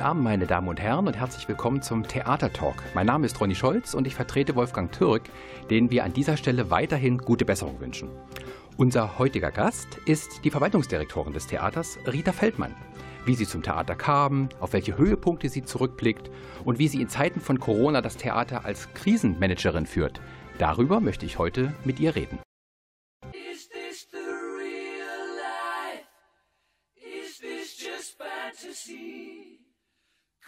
Guten Abend, meine Damen und Herren, und herzlich willkommen zum Theater Talk. Mein Name ist Ronny Scholz und ich vertrete Wolfgang Türk, den wir an dieser Stelle weiterhin gute Besserung wünschen. Unser heutiger Gast ist die Verwaltungsdirektorin des Theaters, Rita Feldmann. Wie sie zum Theater kam, auf welche Höhepunkte sie zurückblickt und wie sie in Zeiten von Corona das Theater als Krisenmanagerin führt. Darüber möchte ich heute mit ihr reden. Is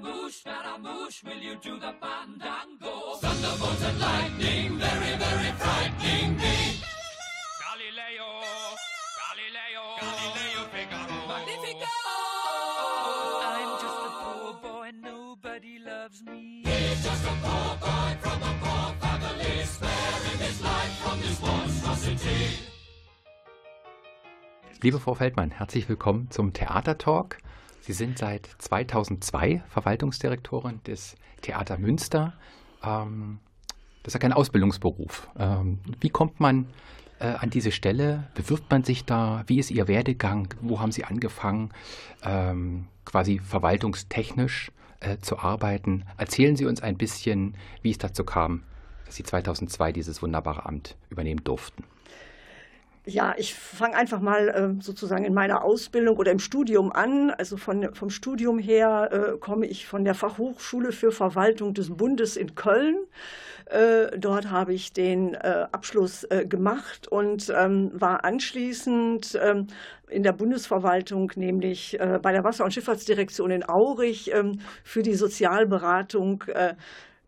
will you do the fandango? Thunderbolt and lightning, very, very frightening me. Galileo, Galileo, Galileo Figaro. Magnifico! I'm just a poor boy, nobody loves me. He's just a poor boy from a poor family, sparing his life from this monstrosity. Liebe Frau Feldmann, herzlich willkommen zum Theatertalk. Sie sind seit 2002 Verwaltungsdirektorin des Theater Münster. Ähm, das ist ja kein Ausbildungsberuf. Ähm, wie kommt man äh, an diese Stelle? Bewirbt man sich da? Wie ist Ihr Werdegang? Wo haben Sie angefangen, ähm, quasi verwaltungstechnisch äh, zu arbeiten? Erzählen Sie uns ein bisschen, wie es dazu kam, dass Sie 2002 dieses wunderbare Amt übernehmen durften. Ja, ich fange einfach mal äh, sozusagen in meiner Ausbildung oder im Studium an. Also von, vom Studium her äh, komme ich von der Fachhochschule für Verwaltung des Bundes in Köln. Äh, dort habe ich den äh, Abschluss äh, gemacht und ähm, war anschließend ähm, in der Bundesverwaltung, nämlich äh, bei der Wasser- und Schifffahrtsdirektion in Aurich ähm, für die Sozialberatung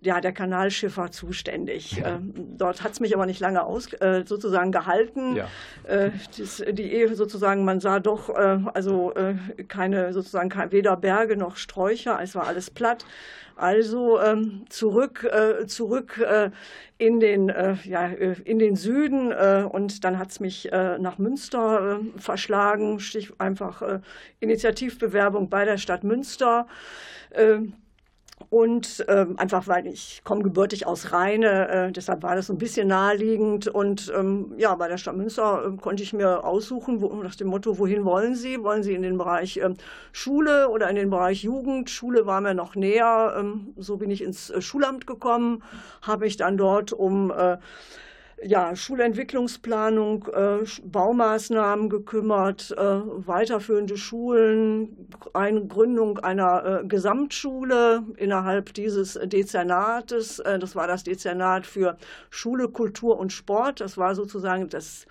ja, der Kanalschiffer zuständig. Ja. Ähm, dort hat es mich aber nicht lange aus, äh, sozusagen gehalten. Ja. Äh, das, die Ehe sozusagen, man sah doch äh, also keine sozusagen weder Berge noch Sträucher, es war alles platt. Also ähm, zurück, zurück in, den, ja, in den Süden und dann hat es mich nach Münster verschlagen, Stich einfach Initiativbewerbung bei der Stadt Münster. Und ähm, einfach weil ich komme gebürtig aus Rheine, äh, deshalb war das so ein bisschen naheliegend. Und ähm, ja, bei der Stadt Münster äh, konnte ich mir aussuchen, wo, nach dem Motto, wohin wollen Sie? Wollen Sie in den Bereich ähm, Schule oder in den Bereich Jugend? Schule war mir noch näher. Ähm, so bin ich ins äh, Schulamt gekommen, habe mich dann dort um äh, ja, Schulentwicklungsplanung, äh, Baumaßnahmen gekümmert, äh, weiterführende Schulen, eine Gründung einer äh, Gesamtschule innerhalb dieses Dezernates. Äh, das war das Dezernat für Schule, Kultur und Sport. Das war sozusagen das,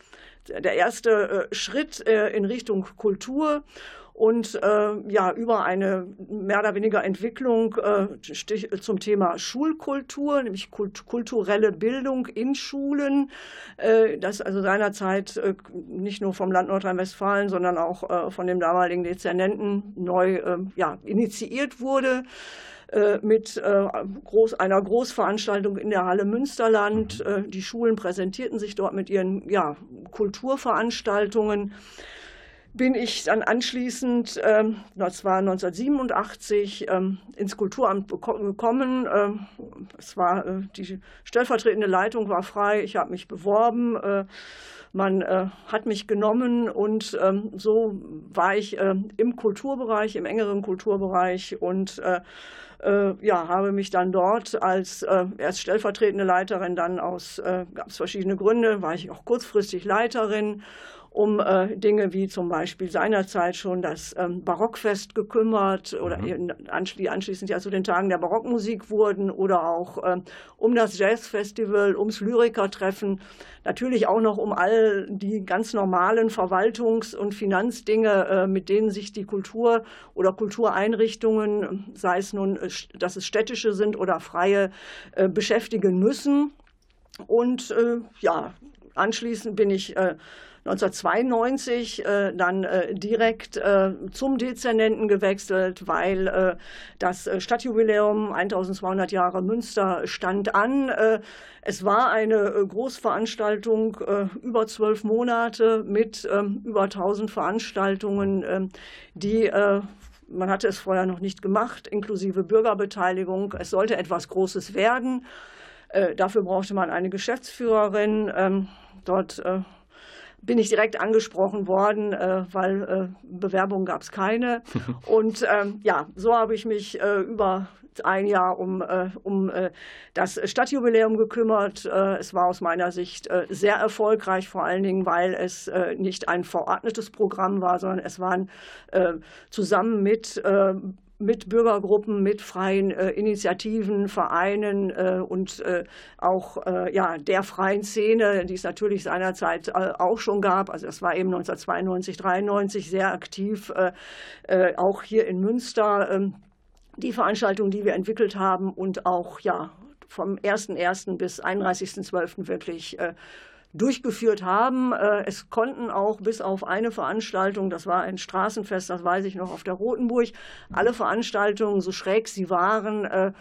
der erste äh, Schritt äh, in Richtung Kultur und äh, ja über eine mehr oder weniger Entwicklung äh, zum Thema Schulkultur, nämlich kult kulturelle Bildung in Schulen, äh, das also seinerzeit äh, nicht nur vom Land Nordrhein-Westfalen, sondern auch äh, von dem damaligen Dezernenten neu äh, ja, initiiert wurde mit groß, einer Großveranstaltung in der Halle Münsterland. Mhm. Die Schulen präsentierten sich dort mit ihren ja, Kulturveranstaltungen bin ich dann anschließend, ähm, das war 1987, ähm, ins Kulturamt gekommen. Ähm, es war äh, die stellvertretende Leitung war frei. Ich habe mich beworben. Äh, man äh, hat mich genommen und ähm, so war ich äh, im Kulturbereich, im engeren Kulturbereich und ja, habe mich dann dort als äh, erst stellvertretende Leiterin, dann aus, äh, gab es verschiedene Gründe, war ich auch kurzfristig Leiterin um äh, Dinge wie zum Beispiel seinerzeit schon das ähm, Barockfest gekümmert oder mhm. die anschließend ja zu den Tagen der Barockmusik wurden oder auch ähm, um das Jazzfestival, ums Lyrikertreffen, natürlich auch noch um all die ganz normalen Verwaltungs- und Finanzdinge, äh, mit denen sich die Kultur oder Kultureinrichtungen, sei es nun, äh, dass es städtische sind oder freie, äh, beschäftigen müssen. Und äh, ja, anschließend bin ich äh, 1992 äh, dann äh, direkt äh, zum Dezernenten gewechselt, weil äh, das äh, Stadtjubiläum 1200 Jahre Münster stand an. Äh, es war eine Großveranstaltung über zwölf Monate mit ähm, über 1000 Veranstaltungen, ähm, die man hatte es vorher noch nicht gemacht, inklusive Bürgerbeteiligung. Es sollte etwas Großes werden. Dafür brauchte man eine Geschäftsführerin. Ähm, dort bin ich direkt angesprochen worden, äh, weil äh, Bewerbungen gab es keine. Und ähm, ja, so habe ich mich äh, über ein Jahr um, äh, um äh, das Stadtjubiläum gekümmert. Äh, es war aus meiner Sicht sehr erfolgreich, vor allen Dingen, weil es nicht ein verordnetes Programm war, sondern es waren zusammen mit mit Bürgergruppen, mit freien äh, Initiativen, Vereinen äh, und äh, auch äh, ja, der freien Szene, die es natürlich seinerzeit äh, auch schon gab. Also das war eben 1992, 93 sehr aktiv, äh, auch hier in Münster. Ähm, die Veranstaltungen, die wir entwickelt haben und auch ja vom 1.1. bis 31.12. wirklich durchgeführt haben. Äh, es konnten auch bis auf eine Veranstaltung, das war ein Straßenfest, das weiß ich noch, auf der Rotenburg, alle Veranstaltungen, so schräg sie waren, äh,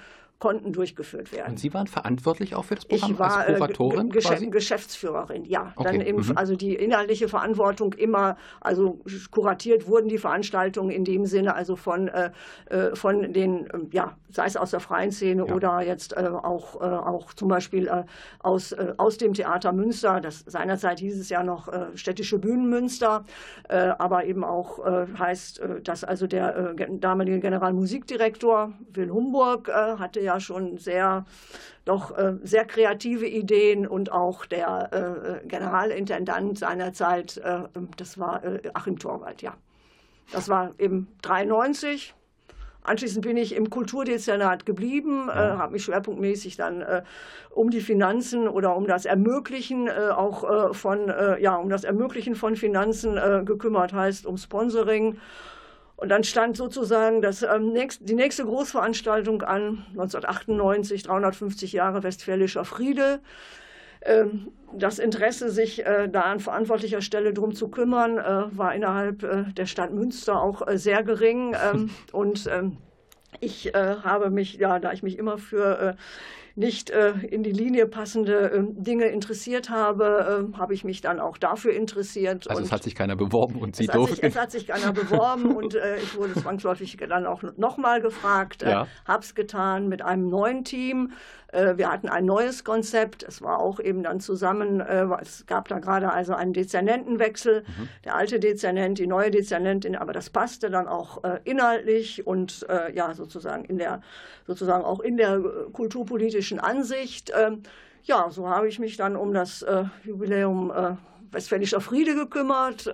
konnten durchgeführt werden. Und Sie waren verantwortlich auch für das Programm ich war, als äh, Kuratorin? Gesch quasi? Geschäftsführerin, ja. Okay. Dann eben, mhm. also die inhaltliche Verantwortung immer, also kuratiert wurden die Veranstaltungen in dem Sinne, also von, äh, äh von den, ähm, ja, sei es aus der freien Szene ja. oder jetzt äh, auch, äh, auch zum Beispiel äh, aus, aus dem Theater Münster. Das seinerzeit hieß es ja noch städtische Bühnen Münster, aber eben auch heißt, dass also der damalige Generalmusikdirektor Will Humburg hatte ja ja schon sehr, doch äh, sehr kreative Ideen und auch der äh, Generalintendant seinerzeit, äh, das war äh, Achim Torwald, ja. Das war eben 93. Anschließend bin ich im Kulturdezernat geblieben, ja. äh, habe mich schwerpunktmäßig dann äh, um die Finanzen oder um das Ermöglichen äh, auch äh, von äh, ja um das Ermöglichen von Finanzen äh, gekümmert, heißt um Sponsoring. Und dann stand sozusagen das, ähm, nächst, die nächste Großveranstaltung an, 1998, 350 Jahre Westfälischer Friede. Ähm, das Interesse, sich äh, da an verantwortlicher Stelle drum zu kümmern, äh, war innerhalb äh, der Stadt Münster auch sehr gering. Ähm, und ähm, ich habe mich, ja, da ich mich immer für nicht äh, in die Linie passende äh, Dinge interessiert habe, äh, habe ich mich dann auch dafür interessiert. Also es hat sich keiner beworben und Sie durften. Sich, es hat sich keiner beworben und äh, ich wurde zwangsläufig dann auch nochmal gefragt, äh, ja. habe es getan mit einem neuen Team. Äh, wir hatten ein neues Konzept. Es war auch eben dann zusammen, es gab da gerade also einen Dezernentenwechsel. Mhm. Der alte Dezernent, die neue Dezernentin, aber das passte dann auch inhaltlich und ja sozusagen in der sozusagen auch in der kulturpolitischen Ansicht. Ähm, ja, so habe ich mich dann um das Jubiläum Westfälischer Friede gekümmert.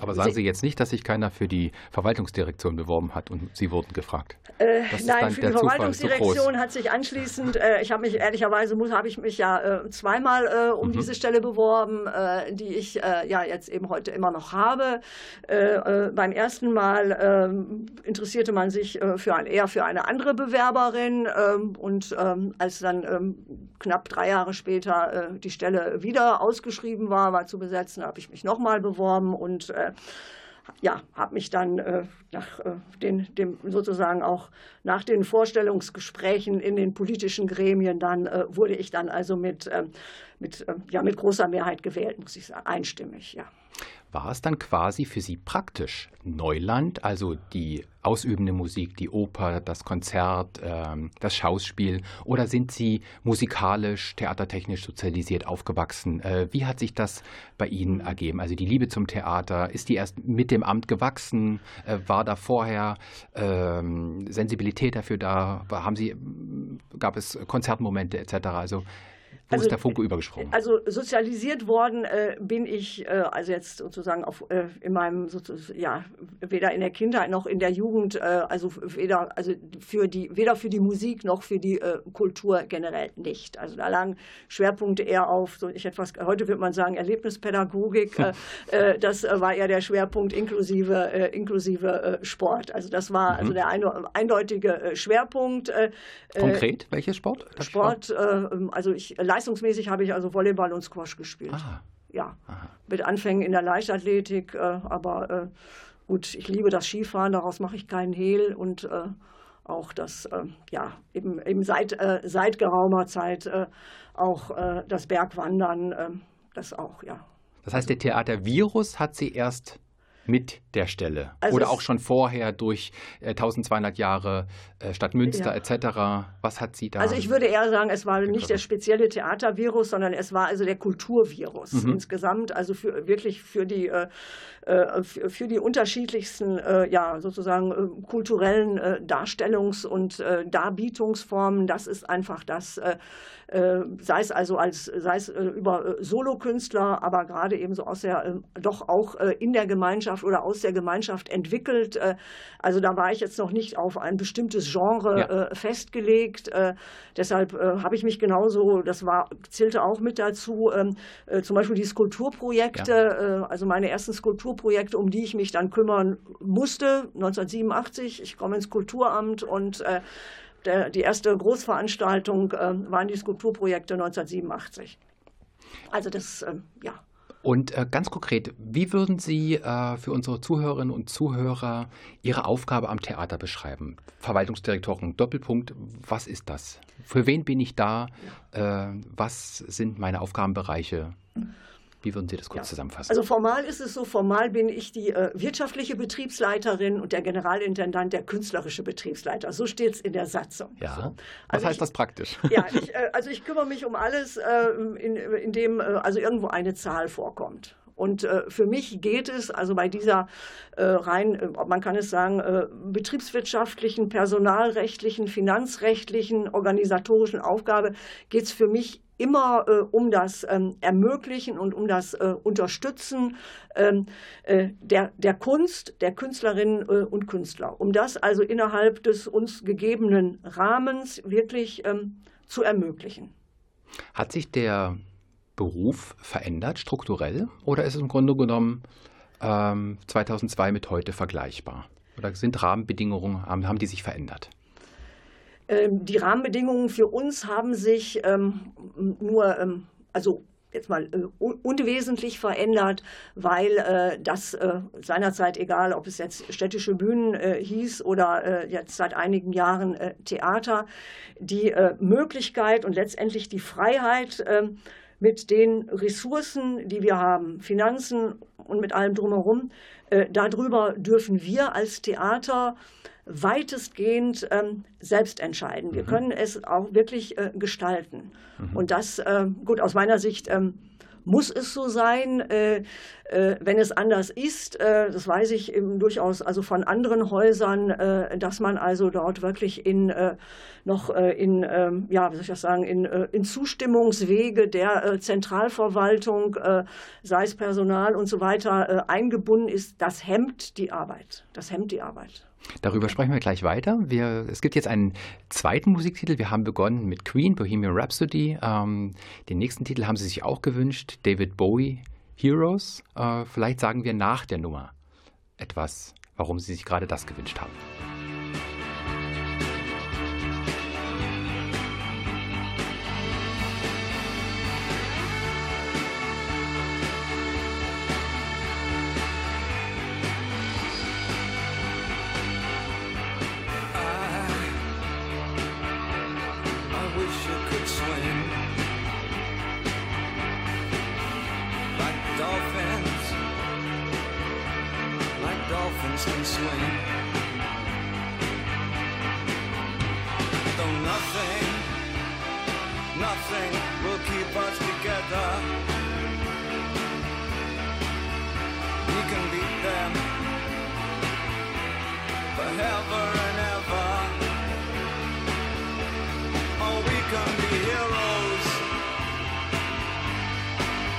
Aber sagen Sie jetzt nicht, dass sich keiner für die Verwaltungsdirektion beworben hat und Sie wurden gefragt. Äh, nein, für die Verwaltungsdirektion hat sich anschließend, äh, ich habe mich ehrlicherweise muss, habe ich mich ja äh, zweimal äh, um mhm. diese Stelle beworben, äh, die ich äh, ja jetzt eben heute immer noch habe. beim ersten Mal ähm, interessierte man sich für ein, eher für eine andere Bewerberin ähm, und ähm, als dann knapp drei Jahre später die Stelle wieder ausgeschrieben war, war zu besetzen, habe ich mich nochmal beworben und ja, habe mich dann äh, nach äh, den, dem sozusagen auch nach den Vorstellungsgesprächen in den politischen Gremien dann äh, wurde ich dann also mit, ähm, mit, ähm, ja, mit großer Mehrheit gewählt, muss ich sagen, einstimmig, ja. War es dann quasi für Sie praktisch Neuland, also die ausübende Musik, die Oper, das Konzert, ähm, das Schauspiel, oder sind Sie musikalisch, theatertechnisch sozialisiert aufgewachsen? Äh, wie hat sich das bei Ihnen ergeben? Also die Liebe zum Theater, ist die erst mit dem Amt gewachsen? Äh, war da vorher ähm, Sensibilität dafür da? Haben Sie, gab es Konzertmomente etc.? Also wo also, ist der Funke übergesprungen? Also sozialisiert worden äh, bin ich, äh, also jetzt sozusagen auf, äh, in meinem, ja, weder in der Kindheit noch in der Jugend, äh, also weder, also für die, weder für die Musik noch für die äh, Kultur generell nicht. Also da lagen Schwerpunkte eher auf, so ich etwas, heute würde man sagen, Erlebnispädagogik. Äh, das war eher der Schwerpunkt inklusive, inklusive Sport. Also das war mhm. also der eine, eindeutige Schwerpunkt. Konkret, welcher Sport? Sport, also ich leistungsmäßig habe ich also Volleyball und Squash gespielt. Aha. Ja, Aha. mit Anfängen in der Leichtathletik, äh, aber äh, gut, ich liebe das Skifahren, daraus mache ich keinen Hehl und äh, auch das, äh, ja, eben, eben seit, äh, seit geraumer Zeit äh, auch das Bergwandern, das auch, ja. Das heißt, der Theatervirus hat Sie erst mit der Stelle? Also Oder auch schon vorher durch äh, 1200 Jahre äh, Stadt Münster ja. etc.? Was hat sie da? Also ich würde eher sagen, es war nicht der spezielle Theatervirus, sondern es war also der Kulturvirus mhm. insgesamt, also für, wirklich für die, äh, äh für die unterschiedlichsten, äh, ja, sozusagen äh, kulturellen Darstellungs- und Darbietungsformen. Das ist einfach das, sei es also als, sei es über Solokünstler, aber gerade eben so aus der, doch auch in der Gemeinschaft oder aus der Gemeinschaft entwickelt. Äh, also da war ich jetzt noch nicht auf ein bestimmtes Genre ja. Äh, festgelegt. Äh, deshalb habe ich mich genauso, das war, zählte auch mit dazu, ähm, zum Beispiel die Skulpturprojekte, ja. also meine ersten Skulpturprojekte, um die ich mich dann kümmern musste, 1987. Ich komme ins Kulturamt und der, die erste Großveranstaltung waren die Skulpturprojekte 1987. Also das, ja. Und äh, ganz konkret, wie würden Sie äh, für unsere Zuhörerinnen und Zuhörer Ihre Aufgabe am Theater beschreiben? Verwaltungsdirektorin, Doppelpunkt, was ist das? Für wen bin ich da? Äh, was sind meine Aufgabenbereiche? Wie würden Sie das kurz ja. zusammenfassen? Also formal ist es so, formal bin ich die äh, wirtschaftliche Betriebsleiterin und der Generalintendant der künstlerische Betriebsleiter. So steht es in der Satzung. Ja. So. Also Was heißt ich, das praktisch? Ja, ich, äh, also ich kümmere mich um alles, äh, in, in dem äh, also irgendwo eine Zahl vorkommt. Und äh, für mich geht es also bei dieser äh, rein, äh, man kann es sagen, äh, betriebswirtschaftlichen, personalrechtlichen, finanzrechtlichen, organisatorischen Aufgabe, geht es für mich immer äh, um das ähm, Ermöglichen und um das äh, Unterstützen ähm, äh, der, der Kunst, der Künstlerinnen äh, und Künstler. Um das also innerhalb des uns gegebenen Rahmens wirklich ähm, zu ermöglichen. Hat sich der Beruf verändert strukturell oder ist es im Grunde genommen 2002 ähm, mit heute vergleichbar? Oder sind Rahmenbedingungen, haben die sich verändert? Ähm, die Rahmenbedingungen für uns haben sich ähm, nur, ähm, also jetzt mal äh, unwesentlich verändert, weil äh, das äh, seinerzeit, egal ob es jetzt städtische Bühnen äh, hieß oder äh, jetzt seit einigen Jahren äh, Theater, die Möglichkeit und letztendlich die Freiheit mit den Ressourcen, die wir haben, Finanzen und mit allem drumherum, darüber dürfen wir als Theater weitestgehend ähm, selbst entscheiden. Wir mhm. können es auch wirklich äh, gestalten. Mhm. Und das, äh, gut, aus meiner Sicht ähm, muss es so sein. Äh, äh, wenn es anders ist, äh, das weiß ich eben durchaus also von anderen Häusern, äh, dass man also dort wirklich in noch in, ähm, ja, wie soll ich das sagen, in, in Zustimmungswege der Zentralverwaltung, sei es Personal und so weiter, eingebunden ist, das hemmt die Arbeit. Das hemmt die Arbeit. Darüber sprechen wir gleich weiter. Wir, es gibt jetzt einen zweiten Musiktitel. Wir haben begonnen mit Queen, Bohemian Rhapsody. Ähm, den nächsten Titel haben Sie sich auch gewünscht, David Bowie, Heroes. Äh, vielleicht sagen wir nach der Nummer etwas, warum Sie sich gerade das gewünscht haben.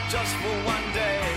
just for one day.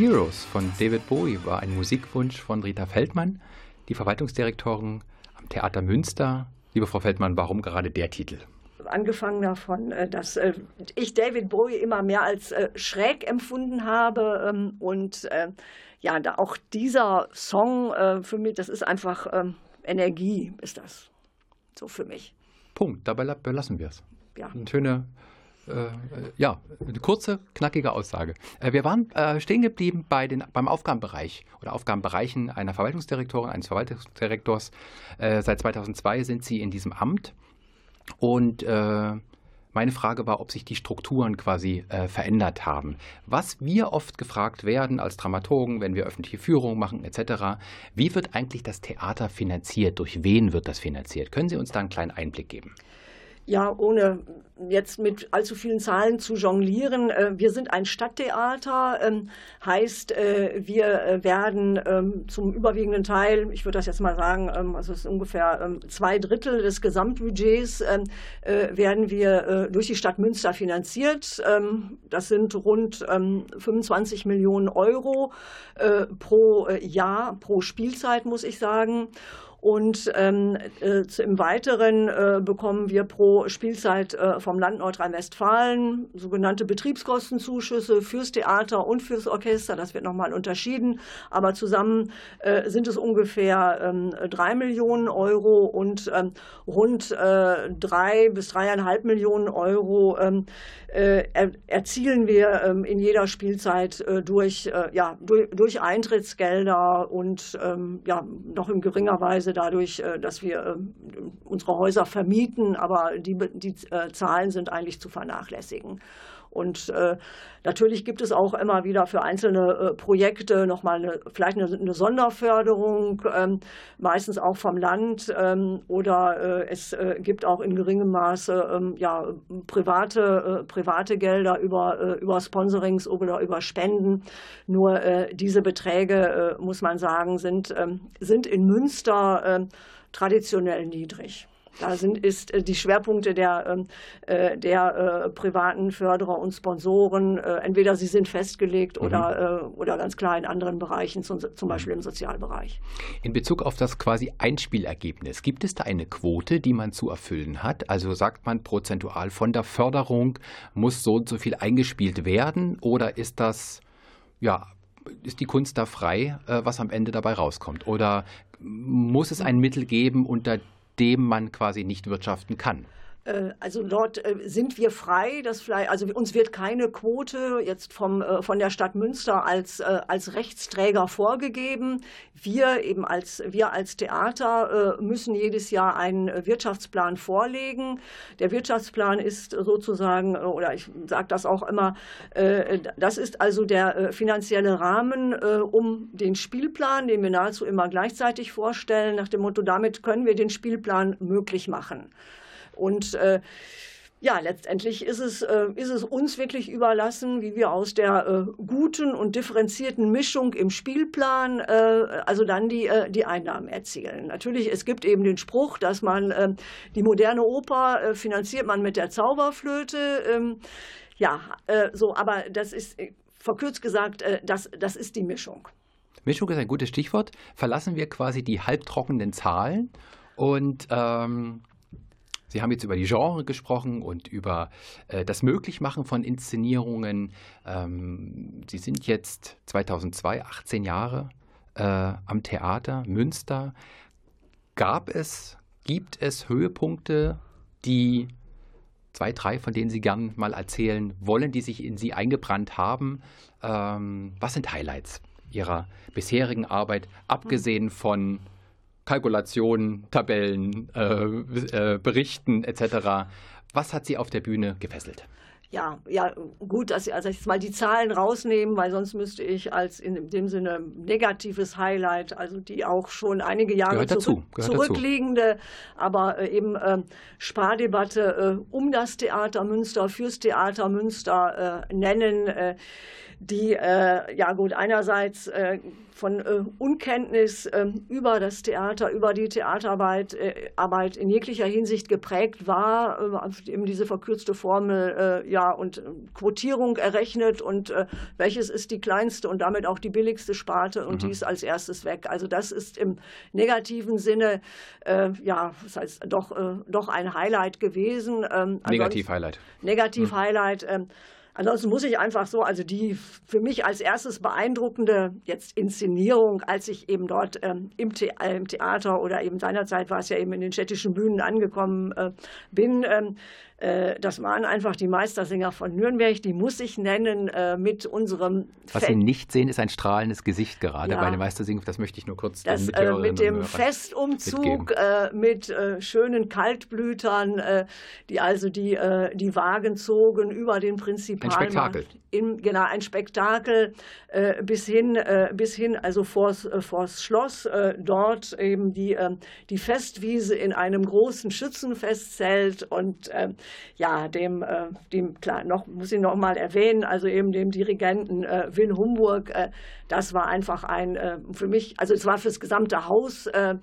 Heroes von David Bowie war ein Musikwunsch von Rita Feldmann, die Verwaltungsdirektorin am Theater Münster. Liebe Frau Feldmann, warum gerade der Titel? Angefangen davon, äh, dass äh, ich David Bowie immer mehr als äh, schräg empfunden habe ähm, und ja, auch dieser Song für mich, das ist einfach ähm, Energie, ist das so für mich. Punkt, dabei belassen wir es. Ja. Schöne äh, ja, eine kurze, knackige Aussage. Äh, wir waren äh, stehen geblieben bei den, beim Aufgabenbereich oder Aufgabenbereichen einer Verwaltungsdirektorin, eines Verwaltungsdirektors. seit 2002 sind Sie in diesem Amt und meine Frage war, ob sich die Strukturen quasi äh, verändert haben. Was wir oft gefragt werden als Dramaturgen, wenn wir öffentliche Führungen machen etc., wie wird eigentlich das Theater finanziert? Durch wen wird das finanziert? Können Sie uns da einen kleinen Einblick geben? Ja, ohne jetzt mit allzu vielen Zahlen zu jonglieren. Äh, wir sind ein Stadttheater, ähm, heißt, äh, wir äh, werden ähm, zum überwiegenden Teil, ich würde das jetzt mal sagen, ähm, also es ist ungefähr zwei Drittel des Gesamtbudgets, werden wir durch die Stadt Münster finanziert. Das sind rund 25 Millionen Euro pro Jahr, pro Spielzeit, muss ich sagen. Und ähm, äh, im Weiteren äh, bekommen wir pro Spielzeit äh, vom Land Nordrhein-Westfalen sogenannte Betriebskostenzuschüsse fürs Theater und fürs Orchester. Das wird nochmal unterschieden. Aber zusammen äh, sind es ungefähr ähm, drei Millionen Euro und ähm, rund äh, drei bis dreieinhalb Millionen Euro ähm, äh, er, erzielen wir in jeder Spielzeit durch, ja, durch, durch Eintrittsgelder und ja, noch in geringer Weise Weise dadurch, äh, dass wir ähm, unsere Häuser vermieten, aber die, die äh, Zahlen sind eigentlich zu vernachlässigen. Und äh, natürlich gibt es auch immer wieder für einzelne äh, Projekte nochmal eine, vielleicht eine, Sonderförderung, ähm, meistens auch vom Land ähm, oder äh, es äh, gibt auch in geringem Maße ähm, ja, private, äh, private Gelder über, äh, über Sponsorings oder über Spenden. Nur diese Beträge, muss man sagen, sind, ähm, sind in Münster ähm, traditionell niedrig. Da sind ist äh, die Schwerpunkte der, ähm, äh, der äh, privaten Förderer und Sponsoren, entweder sie sind festgelegt mhm. oder, oder ganz klar in anderen Bereichen, zum, mhm. Beispiel im Sozialbereich. In Bezug auf das quasi Einspielergebnis, gibt es da eine Quote, die man zu erfüllen hat? Also sagt man prozentual von der Förderung muss so und so viel eingespielt werden oder ist das ja ist die Kunst da frei, was am Ende dabei rauskommt? Oder muss es ein Mittel geben, unter dem man quasi nicht wirtschaften kann. Äh, also dort äh, sind wir frei, dass vielleicht, also uns wird keine Quote jetzt vom, äh, von der Stadt Münster als, als Rechtsträger vorgegeben. Wir eben als, wir als Theater müssen jedes Jahr einen Wirtschaftsplan vorlegen. Der Wirtschaftsplan ist sozusagen, oder ich sage das auch immer, das ist also der finanzielle Rahmen um den Spielplan, den wir nahezu immer gleichzeitig vorstellen, nach dem Motto, damit können wir den Spielplan möglich machen. Und äh, ja, letztendlich ist es, äh, ist es uns wirklich überlassen, wie wir aus der äh, guten und differenzierten Mischung im Spielplan äh, also dann die, äh, die Einnahmen erzielen. Natürlich, es gibt eben den Spruch, dass man äh, die moderne Oper äh, finanziert man mit der Zauberflöte. Ähm, ja, so, aber das ist verkürzt gesagt, das, das ist die Mischung. Mischung ist ein gutes Stichwort. Verlassen wir quasi die halbtrockenen Zahlen und ähm Sie haben jetzt über die Genre gesprochen und über äh, das Möglichmachen von Inszenierungen. Ähm, Sie sind jetzt 2002, 18 Jahre äh, am Theater Münster. Gab es, gibt es Höhepunkte, die zwei, drei, von denen Sie gern mal erzählen wollen, die sich in Sie eingebrannt haben? Ähm, was sind Highlights Ihrer bisherigen Arbeit, abgesehen von Kalkulationen, Tabellen, äh, äh, Berichten etc. Was hat Sie auf der Bühne gefesselt? Ja, ja, gut, dass Sie also jetzt mal die Zahlen rausnehmen, weil sonst müsste ich als in dem Sinne negatives Highlight, also die auch schon einige Jahre zurück, zurückliegende, aber äh, eben äh, Spardebatte äh, um das Theater Münster, fürs Theater Münster äh, nennen äh, die äh, ja gut einerseits äh, von äh, Unkenntnis ähm, über das Theater, über die Theaterarbeit äh, Arbeit in jeglicher Hinsicht geprägt war, äh, eben diese verkürzte Formel, äh, ja ja, und Quotierung errechnet und äh, welches ist die kleinste und damit auch die billigste Sparte und mhm. die ist als erstes weg. Also das ist im negativen Sinne, äh, ja, das heißt doch, äh, doch ein Highlight gewesen. Ähm, Negativ-Highlight. Negativ-Highlight. Mhm. Ähm, Ansonsten muss ich einfach so, also die für mich als erstes beeindruckende jetzt Inszenierung, als ich eben dort ähm, im, The äh, im, Theater oder eben seinerzeit war es ja eben in den städtischen Bühnen angekommen äh, bin, ähm, äh, das waren einfach die Meistersänger von Nürnberg, die muss ich nennen äh, mit unserem. Was Fe Sie nicht sehen, ist ein strahlendes Gesicht gerade ja. bei den Meistersingen. Das möchte ich nur kurz das, äh, Mit dem Festumzug äh, mit äh, schönen Kaltblütern, äh, die also die, die Wagen zogen über den Prinzipalmarkt. Ein Spektakel. In, genau, ein Spektakel bis hin, bis hin also vors, vors Schloss, dort eben die, die Festwiese in einem großen Schützenfestzelt und ja, dem, äh, dem klar, noch, muss ich noch mal erwähnen, also eben dem Dirigenten äh, Will Humburg, äh, das war einfach ein, äh, für mich, also es war fürs gesamte Haus, äh,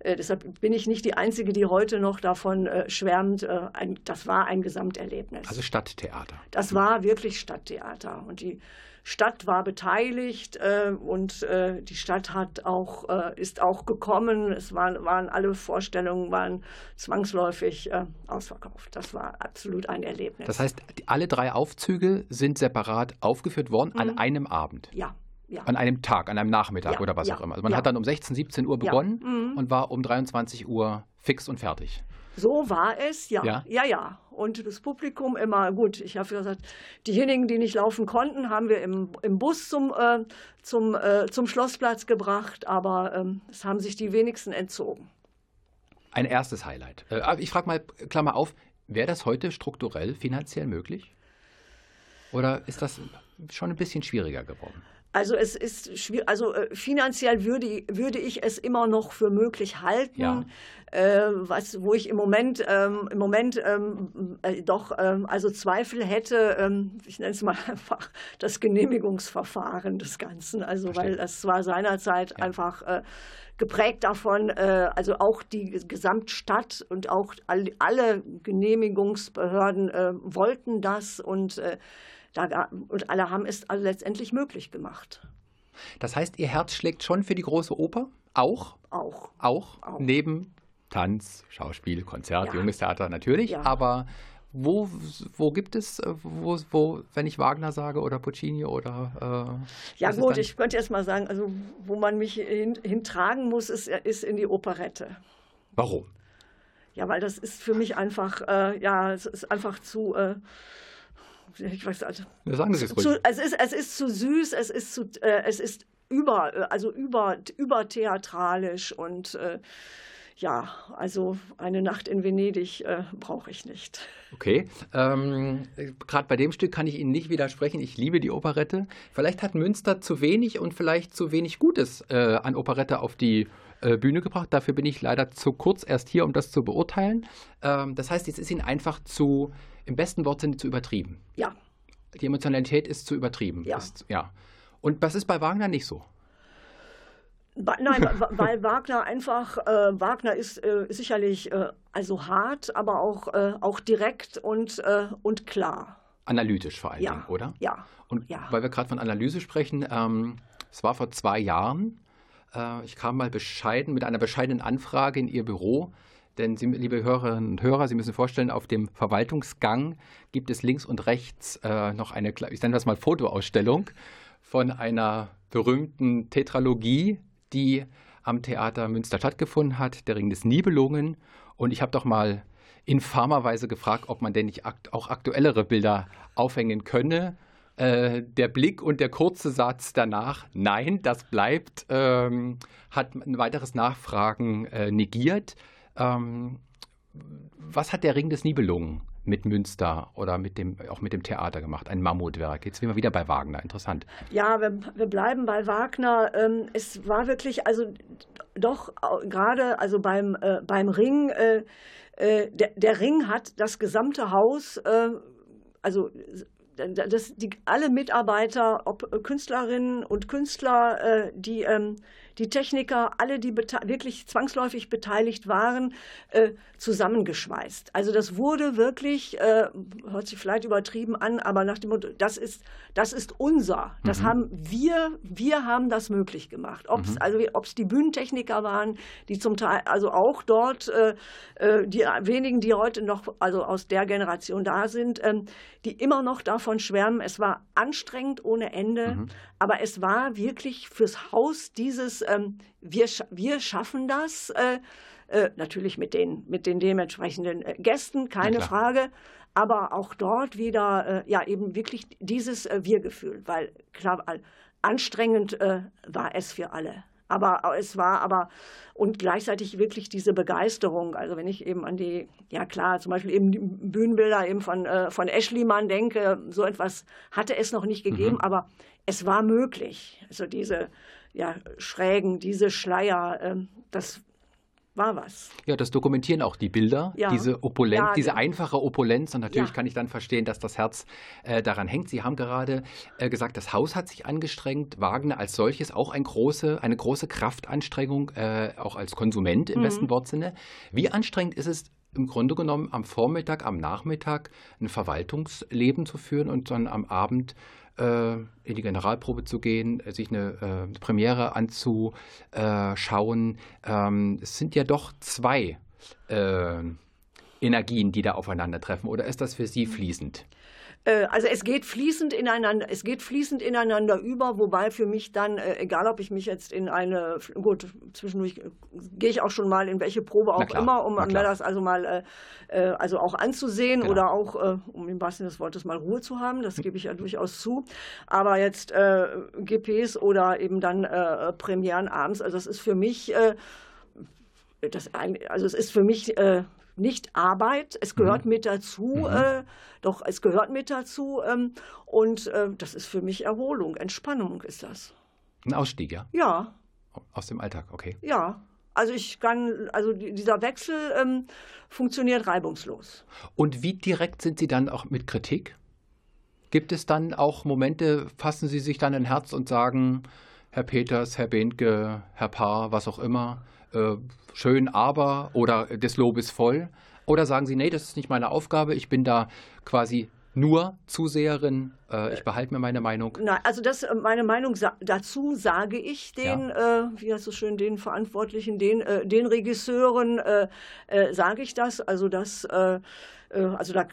äh, deshalb bin ich nicht die Einzige, die heute noch davon schwärmt, ein, das war ein Gesamterlebnis. Also Stadttheater. Das war wirklich Stadttheater und die Stadt war beteiligt äh, und äh, die Stadt hat auch, äh, ist auch gekommen. Es waren, waren alle Vorstellungen waren zwangsläufig äh, ausverkauft. Das war absolut ein Erlebnis. Das heißt, alle drei Aufzüge sind separat aufgeführt worden mhm. an einem Abend. Ja. Ja. An einem Tag, an einem Nachmittag ja, oder was ja, auch immer. Also man hat dann um 16, 17 Uhr begonnen mhm. und war um 23 Uhr fix und fertig. So war es, ja. Ja, ja. ja. Und das Publikum immer, gut, ich habe gesagt, diejenigen, die nicht laufen konnten, haben wir im, im Bus zum, äh, zum, äh, zum Schlossplatz gebracht, aber ähm, es haben sich die wenigsten entzogen. Ein erstes Highlight. Äh, ich frage mal, Klammer auf, wäre das heute strukturell finanziell möglich? Oder ist das schon ein bisschen schwieriger geworden? Also es ist schwierig, also äh, finanziell würde, würde ich es immer noch für möglich halten. Ja. Äh, was, wo ich im Moment, ähm, im Moment ähm, äh, doch ähm, also Zweifel hätte, ähm, ich nenne es mal einfach das Genehmigungsverfahren des Ganzen. Also Verstehe. weil das war seinerzeit ja. einfach äh, geprägt davon, äh, also auch die Gesamtstadt und auch all, alle Genehmigungsbehörden äh, wollten das und da, und alle haben es also letztendlich möglich gemacht. Das heißt, Ihr Herz schlägt schon für die große Oper? Auch? Auch. Auch? auch. Neben Tanz, Schauspiel, Konzert, ja. junges Theater natürlich. Ja. Aber wo, wo gibt es, äh, wo, wo, wenn ich Wagner sage oder Puccini oder. Äh, ja, gut, ich könnte jetzt mal sagen, also wo man mich hin, hintragen muss, ist, ist in die Operette. Warum? Ja, weil das ist für mich einfach, äh, ja, es ist einfach zu. Äh, ich weiß also. Sagen Sie es ruhig. Zu, es, ist, es ist zu süß, es ist zu, äh, es ist über, also über, übertheatralisch und äh, ja, also eine Nacht in Venedig äh, brauche ich nicht. Okay, ähm, gerade bei dem Stück kann ich Ihnen nicht widersprechen. Ich liebe die Operette. Vielleicht hat Münster zu wenig und vielleicht zu wenig Gutes äh, an Operette auf die äh, Bühne gebracht. Dafür bin ich leider zu kurz erst hier, um das zu beurteilen. Ähm, das heißt, es ist Ihnen einfach zu im besten Wortsinne zu übertrieben. Ja. Die Emotionalität ist zu übertrieben. Ja. Ist, ja. Und was ist bei Wagner nicht so? Nein, weil Wagner einfach, äh, Wagner ist äh, sicherlich äh, also hart, aber auch, äh, auch direkt und, äh, und klar. Analytisch vor allen ja. Dingen, oder? Ja. Und ja. weil wir gerade von Analyse sprechen, ähm, es war vor zwei Jahren, äh, ich kam mal bescheiden mit einer bescheidenen Anfrage in Ihr Büro denn Sie, liebe Hörerinnen und Hörer, Sie müssen sich vorstellen, auf dem Verwaltungsgang gibt es links und rechts äh, noch eine, ich nenne das mal Fotoausstellung von einer berühmten Tetralogie, die am Theater Münster stattgefunden hat, der Ring des Nibelungen. Und ich habe doch mal infamerweise gefragt, ob man denn nicht akt auch aktuellere Bilder aufhängen könne. Äh, der Blick und der kurze Satz danach, nein, das bleibt, ähm, hat ein weiteres Nachfragen äh, negiert. Ähm, was hat der Ring des Nibelungen mit Münster oder mit dem, auch mit dem Theater gemacht? Ein Mammutwerk. Jetzt sind wir wieder bei Wagner. Interessant. Ja, wir, wir bleiben bei Wagner. Ähm, es war wirklich, also doch gerade also beim, äh, beim Ring, äh, äh, der, der, Ring hat das gesamte Haus, äh, also das, die, alle Mitarbeiter, ob Künstlerinnen und Künstler, äh, die, ähm, die Techniker, alle, die wirklich zwangsläufig beteiligt waren, äh, zusammengeschweißt. Also das wurde wirklich, äh, hört sich vielleicht übertrieben an, aber nach dem Motto, das ist, das ist unser. Das mhm. haben wir, wir haben das möglich gemacht. Ob es mhm. also ob's die Bühnentechniker waren, die zum Teil, also auch dort, äh, äh, die wenigen, die heute noch, also aus der Generation da sind, ähm, die immer noch davon schwärmen, es war anstrengend ohne Ende, mhm. aber es war wirklich fürs Haus dieses, ähm, wir, wir schaffen das, äh, äh, natürlich mit den, mit den dementsprechenden äh, Gästen, keine Frage, aber auch dort wieder, äh, ja, eben wirklich dieses äh, Wir-Gefühl, weil klar, anstrengend äh, war es für alle. Aber es war aber und gleichzeitig wirklich diese Begeisterung. Also wenn ich eben an die, ja klar, zum Beispiel eben die Bühnenbilder eben von, äh, von Eschlimann denke, so etwas hatte es noch nicht gegeben, mhm. aber es war möglich. Also diese ja, Schrägen, diese Schleier, äh, das war was. Ja, das dokumentieren auch die Bilder, ja. diese Opulenz, ja, diese einfache Opulenz. Und natürlich ja. kann ich dann verstehen, dass das Herz äh, daran hängt. Sie haben gerade äh, gesagt, das Haus hat sich angestrengt. Wagner als solches auch ein große, eine große Kraftanstrengung, äh, auch als Konsument im mhm. besten Wortsinne. Wie anstrengend ist es im Grunde genommen am Vormittag, am Nachmittag ein Verwaltungsleben zu führen und dann am Abend in die Generalprobe zu gehen, sich eine äh, Premiere anzuschauen. Ähm, es sind ja doch zwei äh, Energien, die da aufeinandertreffen. Oder ist das für Sie fließend? Äh, also es geht fließend ineinander, es geht fließend ineinander über, wobei für mich dann, äh, egal ob ich mich jetzt in eine, gut, zwischendurch gehe ich auch schon mal in welche Probe auch immer, um mir das also mal äh, also auch anzusehen genau. oder auch, um im wahrsten Sinne des Wortes mal Ruhe zu haben, das gebe ich ja durchaus zu. Aber jetzt äh, GPs oder eben dann äh, Premieren abends, also das ist für mich äh, das, also es ist für mich äh, nicht Arbeit, es gehört mhm. mit dazu, mhm. äh, doch es gehört mit dazu ähm, und äh, das ist für mich Erholung, Entspannung ist das. Ein Ausstieg, ja? Ja. Aus dem Alltag, okay. Ja. Also ich kann, also dieser Wechsel ähm, funktioniert reibungslos. Und wie direkt sind Sie dann auch mit Kritik? Gibt es dann auch Momente, fassen Sie sich dann ein Herz und sagen, Herr Peters, Herr Behnke, Herr Paar, was auch immer, äh, schön, aber oder des Lobes voll? Oder sagen Sie, nee, das ist nicht meine Aufgabe, ich bin da quasi nur Zuseherin, äh, ich behalte mir meine Meinung. Nein, also das, äh, meine Meinung sa dazu sage ich den, ja. äh, wie heißt es schön, den Verantwortlichen, den, äh, den Regisseuren äh, sage ich das. Also das, also da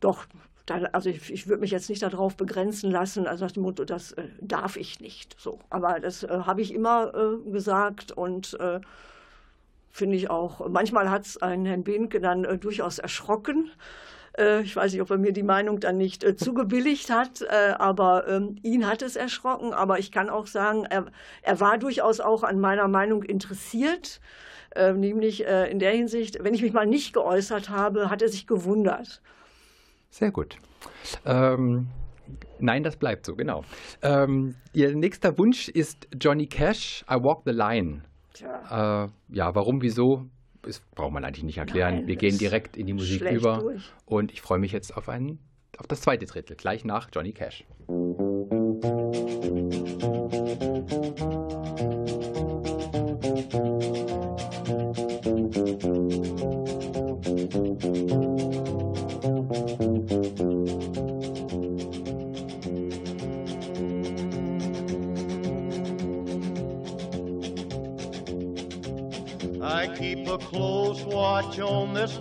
doch. Da, also ich, ich würde mich jetzt nicht darauf begrenzen lassen, also nach dem Motto, das darf ich nicht. So, aber das habe ich immer gesagt und finde ich auch. Manchmal hat es einen Herrn Behnke dann äh, durchaus erschrocken. Äh, ich weiß nicht, ob er mir die Meinung dann nicht äh, zugebilligt hat, äh, aber ähm, ihn hat es erschrocken. Aber ich kann auch sagen, er, er war durchaus auch an meiner Meinung interessiert. Äh, nämlich äh, in der Hinsicht, wenn ich mich mal nicht geäußert habe, hat er sich gewundert. Sehr gut. Ähm, nein, das bleibt so, genau. Ähm, Ihr nächster Wunsch ist Johnny Cash, I Walk the Line. Tja. Äh, ja, warum, wieso, das braucht man eigentlich nicht erklären. Nein, Wir gehen direkt in die Musik über. Durch. Und ich freue mich jetzt auf, einen, auf das zweite Drittel, gleich nach Johnny Cash. a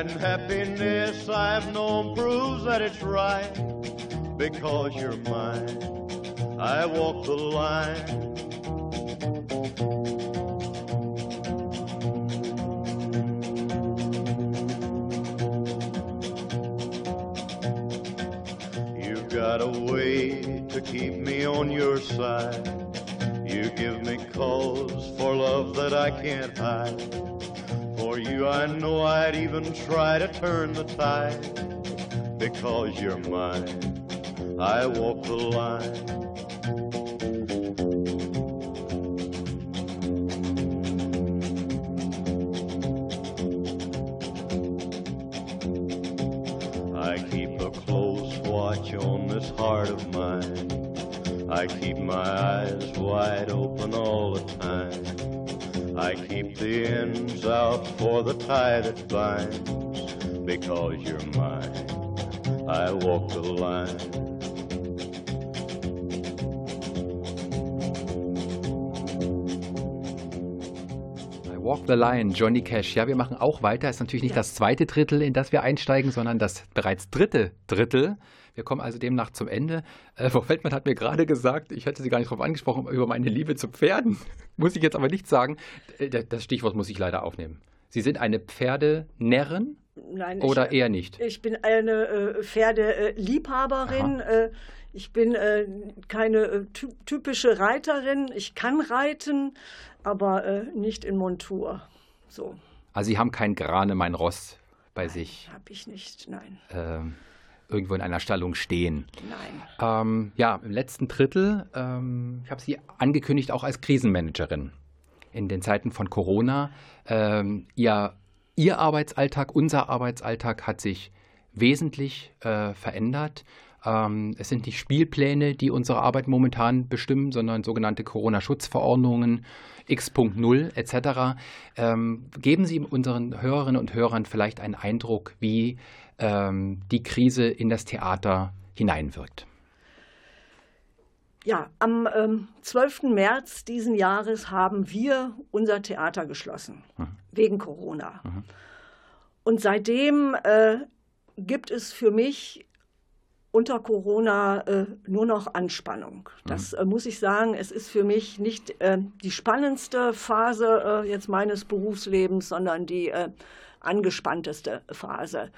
And happiness I've known proves that it's right. Because you're mine, I walk the line. You've got a way to keep me on your side. You give me cause for love that I can't hide. For you, I know I'd even try to turn the tide. Because you're mine, I walk the line. I keep a close watch on this heart of mine. I keep my eyes wide open all the time. I keep the ends out for the tie that binds. Because you're mine, I walk the line. Walk the Line, Johnny Cash. Ja, wir machen auch weiter. Ist natürlich nicht das zweite Drittel, in das wir einsteigen, sondern das bereits dritte Drittel. Wir kommen also demnach zum Ende. Äh, Frau Feldmann hat mir gerade gesagt, ich hätte Sie gar nicht darauf angesprochen, über meine Liebe zu Pferden. muss ich jetzt aber nicht sagen. Äh, Das Stichwort muss ich leider aufnehmen. Sie sind eine Pferdenärrin Nein, oder ich, eher nicht? Ich bin eine äh, Pferdeliebhaberin. Äh, ich bin äh, keine äh, ty typische Reiterin. Ich kann reiten, aber äh, nicht in Montur. So. Also Sie haben kein Grane, mein Ross bei sich Habe ich nicht, nein. ähm, irgendwo in einer Stallung stehen. Nein. Ähm, ja, im letzten Drittel, ähm, ich habe Sie angekündigt, auch als Krisenmanagerin in den Zeiten von Corona. Ähm, ihr, ihr Arbeitsalltag, unser Arbeitsalltag hat sich wesentlich äh, verändert. Ähm, es sind nicht Spielpläne, die unsere Arbeit momentan bestimmen, sondern sogenannte Corona-Schutzverordnungen, X.0 etc. Ähm, geben Sie unseren Hörerinnen und Hörern vielleicht einen Eindruck, wie ähm, die Krise in das Theater hineinwirkt. Ja, am ähm, 12. März diesen Jahres haben wir unser Theater geschlossen, wegen Corona. Und seitdem äh, gibt es für mich unter Corona äh, nur noch Anspannung. Das äh, muss ich sagen. Es ist für mich nicht äh, die spannendste Phase äh, jetzt meines Berufslebens, sondern die äh, angespannteste Phase.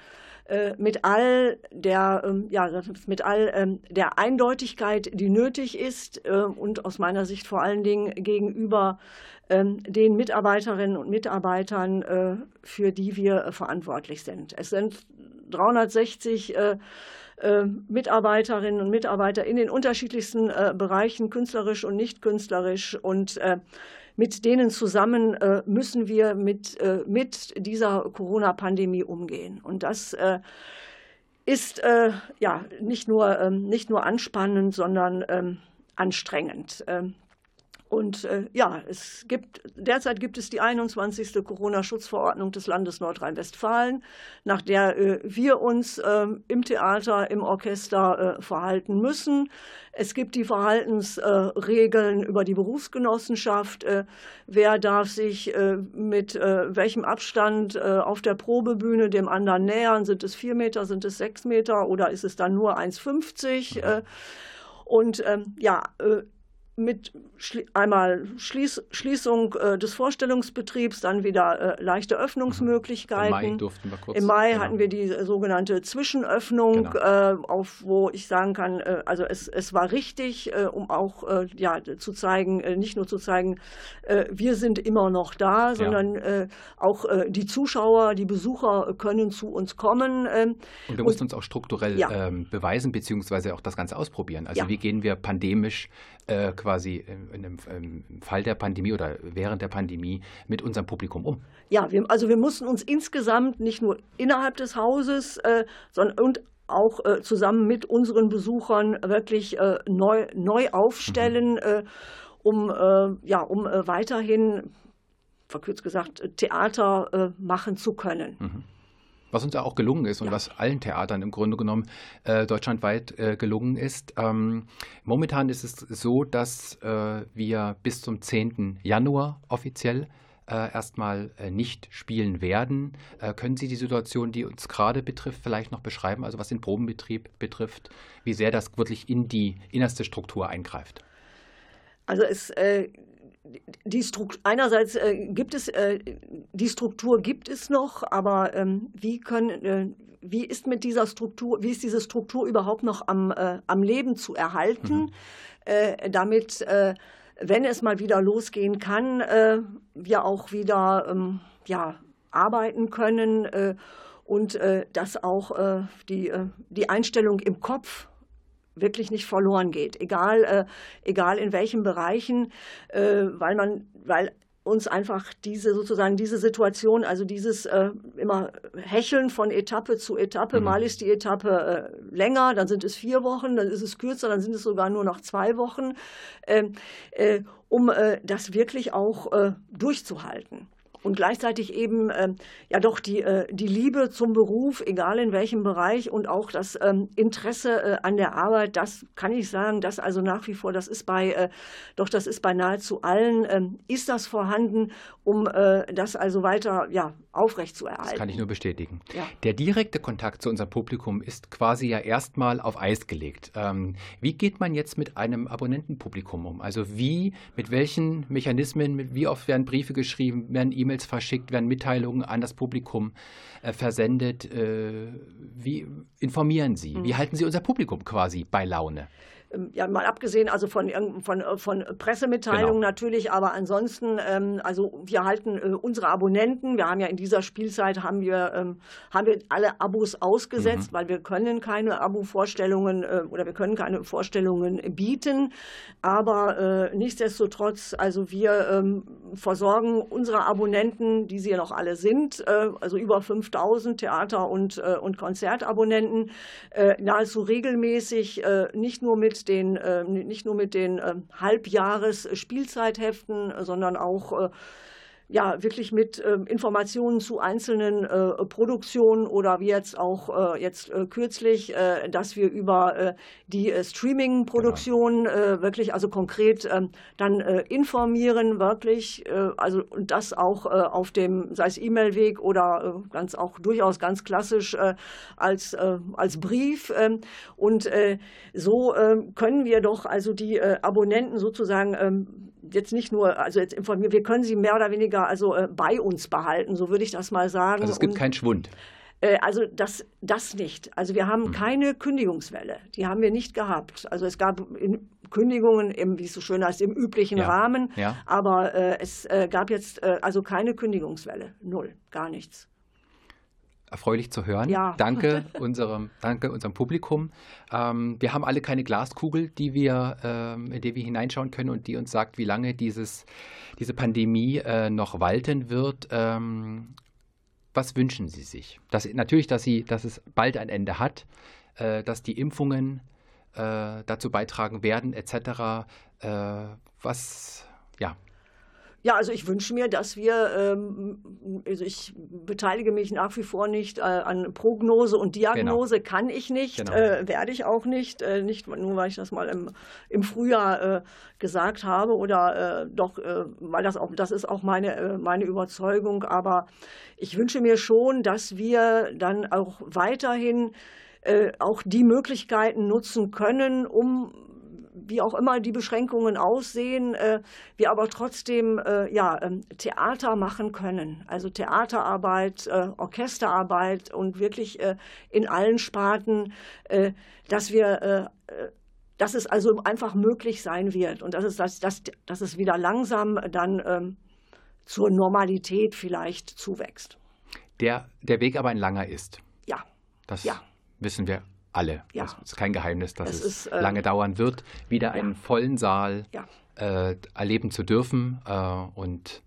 Äh, mit all der, ähm, ja, mit all ähm, der Eindeutigkeit, die nötig ist äh, und aus meiner Sicht vor allen Dingen gegenüber ähm, den Mitarbeiterinnen und Mitarbeitern, äh, für die wir äh, verantwortlich sind. Es sind 360 äh, äh, Mitarbeiterinnen und Mitarbeiter in den unterschiedlichsten Bereichen, künstlerisch und nicht künstlerisch. Und mit denen zusammen äh, müssen wir mit, äh, mit dieser Corona-Pandemie umgehen. Und das äh, ist ja nicht nur, ähm, nicht nur anspannend, sondern ähm, anstrengend. Und äh, ja, es gibt, derzeit gibt es die 21. Corona-Schutzverordnung des Landes Nordrhein-Westfalen, nach der äh, wir uns äh, im Theater, im Orchester verhalten müssen. Es gibt die Verhaltensregeln über die Berufsgenossenschaft. wer darf sich mit welchem Abstand auf der Probebühne dem anderen nähern? Sind es vier Meter, sind es sechs Meter oder ist es dann nur 1,50? Und ähm, ja, mit einmal Schließ Schließung äh, des Vorstellungsbetriebs, dann wieder äh, leichte Öffnungsmöglichkeiten. Im Mai durften wir kurz. Im Mai genau. hatten wir die sogenannte Zwischenöffnung, Genau. äh, auf wo ich sagen kann, äh, also es, es war richtig, äh, um auch äh, ja, zu zeigen, äh, nicht nur zu zeigen, äh, wir sind immer noch da, sondern äh, auch äh, die Zuschauer, die Besucher können zu uns kommen. ähm, Und wir mussten uns auch strukturell Ja. ähm, beweisen, beziehungsweise auch das Ganze ausprobieren. Also Ja. wie gehen wir pandemisch äh, quasi in einem, im Fall der Pandemie oder während der Pandemie mit unserem Publikum um? Ja, wir, also wir mussten uns insgesamt nicht nur innerhalb des Hauses, äh, sondern und auch äh, zusammen mit unseren Besuchern wirklich äh, neu, neu aufstellen, äh, um, äh, ja, um äh, weiterhin, verkürzt gesagt, äh, Theater äh, machen zu können. Was uns ja auch gelungen ist und Ja. was allen Theatern im Grunde genommen äh, deutschlandweit äh, gelungen ist. Ähm, momentan ist es so, dass äh, wir bis zum 10. Januar offiziell äh, erstmal äh, nicht spielen werden. Äh, können Sie die Situation, die uns gerade betrifft, vielleicht noch beschreiben, also was den Probenbetrieb betrifft, wie sehr das wirklich in die innerste Struktur eingreift? Also es äh, die Struktur einerseits äh, gibt es äh, die Struktur gibt es noch, aber ähm, wie können äh, wie ist mit dieser Struktur wie ist diese Struktur überhaupt noch am äh, am Leben zu erhalten, äh, damit äh, wenn es mal wieder losgehen kann, wir auch wieder ähm, ja arbeiten können und dass auch die die Einstellung im Kopf wirklich nicht verloren geht, egal, äh, egal in welchen Bereichen, äh, weil man, weil uns einfach diese sozusagen diese Situation, also dieses äh, immer Hecheln von Etappe zu Etappe, Mhm. mal ist die Etappe äh, länger, dann sind es vier Wochen, dann ist es kürzer, dann sind es sogar nur noch zwei Wochen, ähm, äh, um äh, das wirklich auch äh, durchzuhalten. Und gleichzeitig eben ähm, ja doch die, äh, die Liebe zum Beruf, egal in welchem Bereich, und auch das ähm, Interesse äh, an der Arbeit, das kann ich sagen, das also nach wie vor, das ist bei, äh, doch das ist bei nahezu allen, ähm, ist das vorhanden, um äh, das also weiter ja, aufrechtzuerhalten. Das kann ich nur bestätigen. Ja. Der direkte Kontakt zu unserem Publikum ist quasi ja erstmal auf Eis gelegt. Ähm, wie geht man jetzt mit einem Abonnentenpublikum um? Also wie, mit welchen Mechanismen, mit, wie oft werden Briefe geschrieben, werden E-Mails verschickt, werden Mitteilungen an das Publikum äh, versendet? Äh, wie informieren Sie? Mhm. Wie halten Sie unser Publikum quasi bei Laune? Ähm, ja, mal abgesehen also von, von, äh, von Pressemitteilungen Genau. natürlich, aber ansonsten, ähm, also wir halten äh, unsere Abonnenten, wir haben ja in dieser Spielzeit haben wir, ähm, haben wir alle Abos ausgesetzt, weil wir können keine Abo-Vorstellungen äh, oder wir können keine Vorstellungen bieten, aber nichtsdestotrotz, also wir versorgen unsere Abonnenten, die sie ja noch alle sind, also über 5000 Theater- und, und Konzertabonnenten, nahezu regelmäßig, nicht nur mit den, äh, nicht nur mit den äh, Halbjahres-Spielzeitheften, sondern auch äh, ja, wirklich mit ähm, Informationen zu einzelnen äh, Produktionen oder wie jetzt auch äh, jetzt äh, kürzlich, äh, dass wir über äh, die äh, Streaming-Produktion äh, wirklich also konkret ähm, dann äh, informieren, wirklich, äh, also und das auch äh, auf dem, sei es E-Mail-Weg oder äh, ganz auch durchaus ganz klassisch äh, als, äh, als Brief. ähm, und äh, so ähm, können wir doch also die äh, Abonnenten sozusagen jetzt nicht nur, also jetzt informieren, wir können sie mehr oder weniger also äh, bei uns behalten, so würde ich das mal sagen. Also es gibt Und, keinen Schwund. äh, also das, das nicht. Also wir Mhm. haben keine Kündigungswelle. Die haben wir nicht gehabt. Also es gab in Kündigungen im, wie es so schön heißt, im üblichen Ja. Rahmen. Ja. Aber äh, es äh, gab jetzt äh, also keine Kündigungswelle. Null. Gar nichts. Erfreulich zu hören. Ja. Danke unserem, danke unserem Publikum. Ähm, wir haben alle keine Glaskugel, die wir, ähm, in die wir hineinschauen können und die uns sagt, wie lange dieses, diese Pandemie äh, noch walten wird. Ähm, was wünschen Sie sich? Dass, natürlich, dass, sie, dass es bald ein Ende hat, äh, dass die Impfungen äh, dazu beitragen werden, etc. Äh, was, ja, Ja, also ich wünsche mir, dass wir, ähm, also ich beteilige mich nach wie vor nicht äh, an Prognose und Diagnose, kann ich nicht, Genau. äh, werde ich auch nicht, äh, nicht nur weil ich das mal im, im Frühjahr gesagt habe oder doch, weil das auch, das ist auch meine, meine Überzeugung, aber ich wünsche mir schon, dass wir dann auch weiterhin auch die Möglichkeiten nutzen können, um wie auch immer die Beschränkungen aussehen, äh, wir aber trotzdem äh, ja, ähm, Theater machen können. Also Theaterarbeit, äh, Orchesterarbeit und wirklich äh, in allen Sparten, äh, dass wir dass es also einfach möglich sein wird und dass es, dass, dass, dass es wieder langsam dann ähm, zur Normalität vielleicht zuwächst. der, der Weg aber ein langer ist. Ja, Das Ja. wissen wir alle. Ja. Das ist kein Geheimnis, dass Es es, ist, äh, lange dauern wird, wieder einen vollen Saal ja. äh, erleben zu dürfen. Äh, und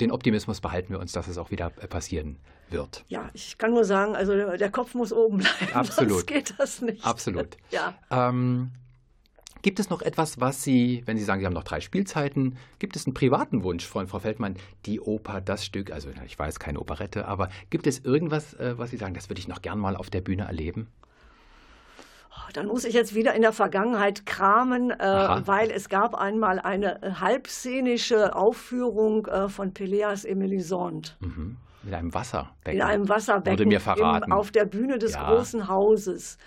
den Optimismus behalten wir uns, dass es auch wieder äh, passieren wird. Ja, ich kann nur sagen, also der Kopf muss oben bleiben. Absolut. Sonst geht das nicht. Absolut. Ja. Ähm, Gibt es noch etwas, was Sie, wenn Sie sagen, Sie haben noch drei Spielzeiten, gibt es einen privaten Wunsch von Frau Feldmann, die Oper, das Stück, also ich weiß keine Operette, aber gibt es irgendwas, äh, was Sie sagen, das würde ich noch gern mal auf der Bühne erleben? Oh, dann muss ich jetzt wieder in der Vergangenheit kramen, äh, weil es gab einmal eine äh, halbszenische Aufführung äh, von Peleas Emelisande. Mhm. In einem Wasserbecken. In einem Wasserbecken. Wurde mir verraten. Im, auf der Bühne des ja. großen Hauses.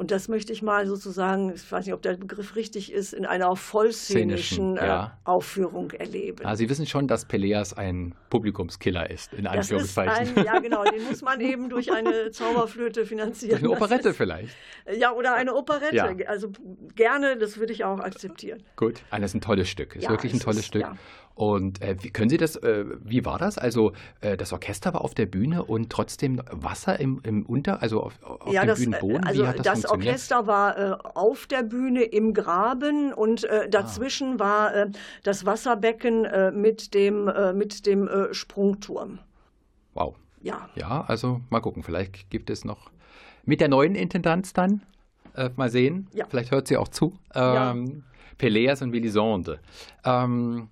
Und das möchte ich mal sozusagen, ich weiß nicht, ob der Begriff richtig ist, in einer vollszenischen ja. äh, Aufführung erleben. Also Sie wissen schon, dass Peleas ein Publikumskiller ist, in Anführungszeichen. Ein, ja, genau, den muss man eben durch eine Zauberflöte finanzieren. Durch eine Operette ist, vielleicht. Ja, oder eine Operette. Ja. Also gerne, das würde ich auch akzeptieren. Gut, das ist ein tolles Stück. Ist ja, wirklich ein tolles ist, Stück. Und äh, wie, können Sie das, äh, wie war das? Also äh, das Orchester war auf der Bühne und trotzdem Wasser im, im Unter, also auf, auf ja, dem das, Bühnenboden? Also das, das Orchester war äh, auf der Bühne im Graben und äh, dazwischen ah. war äh, das Wasserbecken mit dem, mit dem Sprungturm. Wow. Ja. Ja, also mal gucken, vielleicht gibt es noch mit der neuen Intendanz dann, mal sehen, ja. vielleicht hört sie auch zu. Ähm, ja. Peleas und Melisande. Ähm,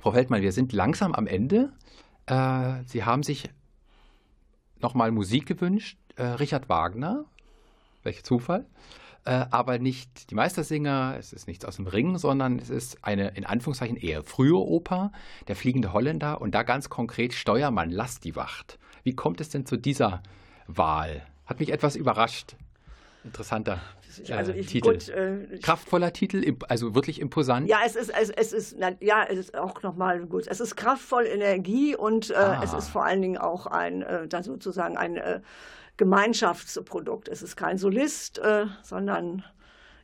Frau Feldmann, wir sind langsam am Ende. Äh, Sie haben sich nochmal Musik gewünscht. Äh, Richard Wagner, welcher Zufall. Äh, aber nicht die Meistersinger, es ist nichts aus dem Ring, sondern es ist eine in Anführungszeichen eher frühe Oper, Der fliegende Holländer und da ganz konkret Steuermann, lass die Wacht. Wie kommt es denn zu dieser Wahl? Hat mich etwas überrascht. Interessanter also ich, Titel. Gut, äh, Kraftvoller Titel, also wirklich imposant. Ja, es ist, es, es ist, ja, es ist auch nochmal gut. Es ist kraftvoll Energie und äh, ah. es ist vor allen Dingen auch ein, äh, da sozusagen ein äh, Gemeinschaftsprodukt. Es ist kein Solist, äh, sondern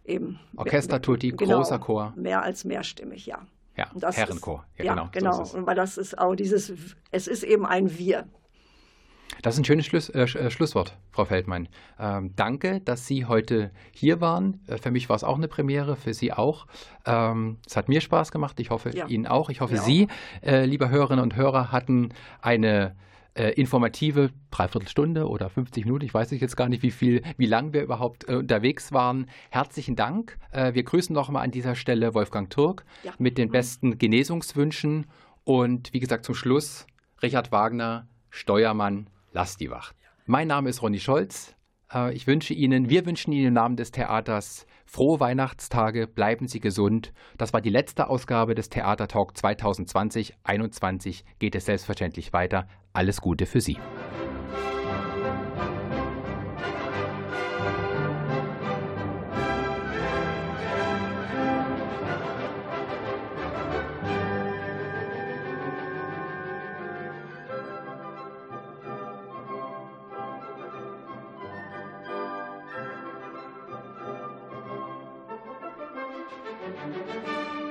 eben. Orchestertutti, genau, großer Chor. Mehr als mehrstimmig, ja. Ja, Herrenchor. Ist, ja, genau. genau. So und weil das ist auch dieses, es ist eben ein Wir. Das ist ein schönes Schluss, äh, äh, Schlusswort, Frau Feldmann. Ähm, danke, dass Sie heute hier waren. Äh, für mich war es auch eine Premiere, für Sie auch. Ähm, es hat mir Spaß gemacht. Ich hoffe, ja. Ihnen auch. Ich hoffe, ja. Sie, äh, liebe Hörerinnen und Hörer, hatten eine äh, informative Dreiviertelstunde oder 50 Minuten. Ich weiß jetzt gar nicht, wie viel, wie lang wir überhaupt äh, unterwegs waren. Herzlichen Dank. wir grüßen nochmal an dieser Stelle Wolfgang Turk ja. mit den besten Genesungswünschen. Und wie gesagt, zum Schluss Richard Wagner, Steuermann Lass die Wacht. Mein Name ist Ronny Scholz. Äh, ich wünsche Ihnen, wir wünschen Ihnen im Namen des Theaters frohe Weihnachtstage, bleiben Sie gesund. Das war die letzte Ausgabe des Theater Talk 2020. 2021 geht es selbstverständlich weiter. Alles Gute für Sie. Música